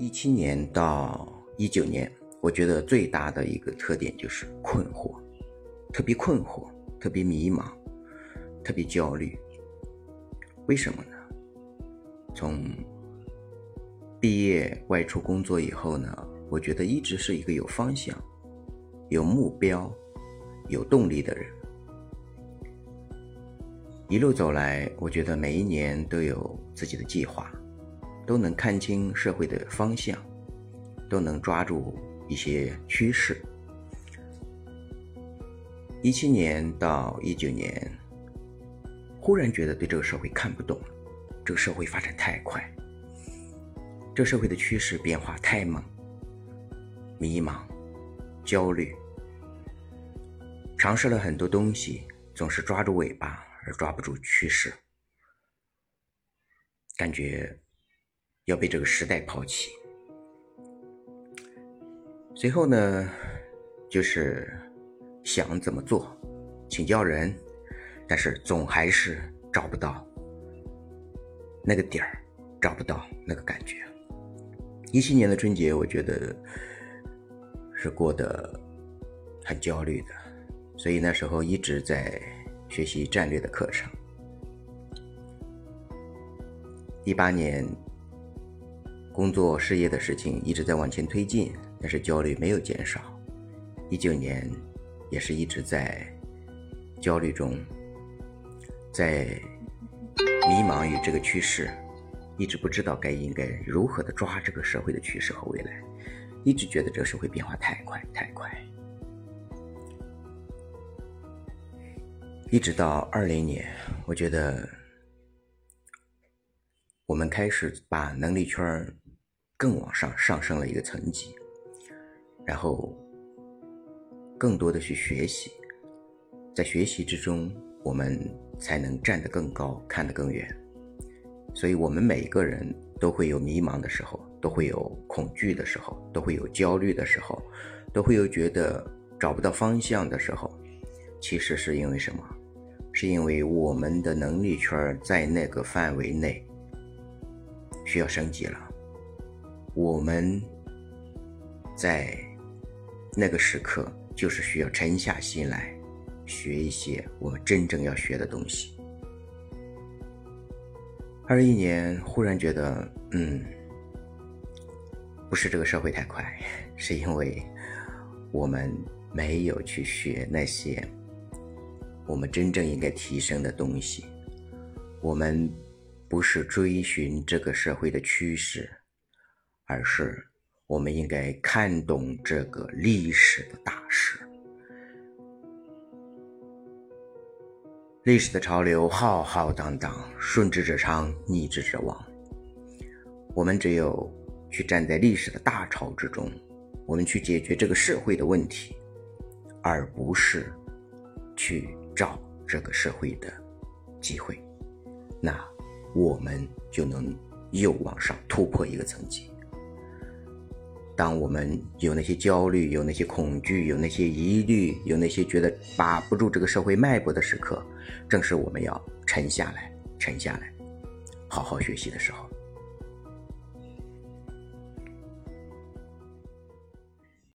一七年到一九年，我觉得最大的一个特点就是困惑，特别困惑，特别迷茫，特别焦虑。为什么呢？从毕业外出工作以后呢，我觉得一直是一个有方向、有目标、有动力的人。一路走来，我觉得每一年都有自己的计划。都能看清社会的方向，都能抓住一些趋势。一七年到一九年，忽然觉得对这个社会看不懂了，这个社会发展太快，这社会的趋势变化太猛，迷茫、焦虑，尝试了很多东西，总是抓住尾巴而抓不住趋势，感觉。要被这个时代抛弃。随后呢，就是想怎么做，请教人，但是总还是找不到那个点儿，找不到那个感觉。一七年的春节，我觉得是过得很焦虑的，所以那时候一直在学习战略的课程。一八年。工作事业的事情一直在往前推进，但是焦虑没有减少。一九年也是一直在焦虑中，在迷茫于这个趋势，一直不知道该应该如何的抓这个社会的趋势和未来，一直觉得这个社会变化太快太快。一直到二零年，我觉得我们开始把能力圈更往上上升了一个层级，然后更多的去学习，在学习之中，我们才能站得更高，看得更远。所以，我们每一个人都会有迷茫的时候，都会有恐惧的时候，都会有焦虑的时候，都会有觉得找不到方向的时候。其实是因为什么？是因为我们的能力圈在那个范围内需要升级了。我们在那个时刻，就是需要沉下心来学一些我们真正要学的东西。二一年忽然觉得，嗯，不是这个社会太快，是因为我们没有去学那些我们真正应该提升的东西。我们不是追寻这个社会的趋势。而是我们应该看懂这个历史的大势。历史的潮流浩浩荡荡，顺之者昌，逆之者亡。我们只有去站在历史的大潮之中，我们去解决这个社会的问题，而不是去找这个社会的机会，那我们就能又往上突破一个层级。当我们有那些焦虑、有那些恐惧、有那些疑虑、有那些觉得把不住这个社会脉搏的时刻，正是我们要沉下来、沉下来、好好学习的时候。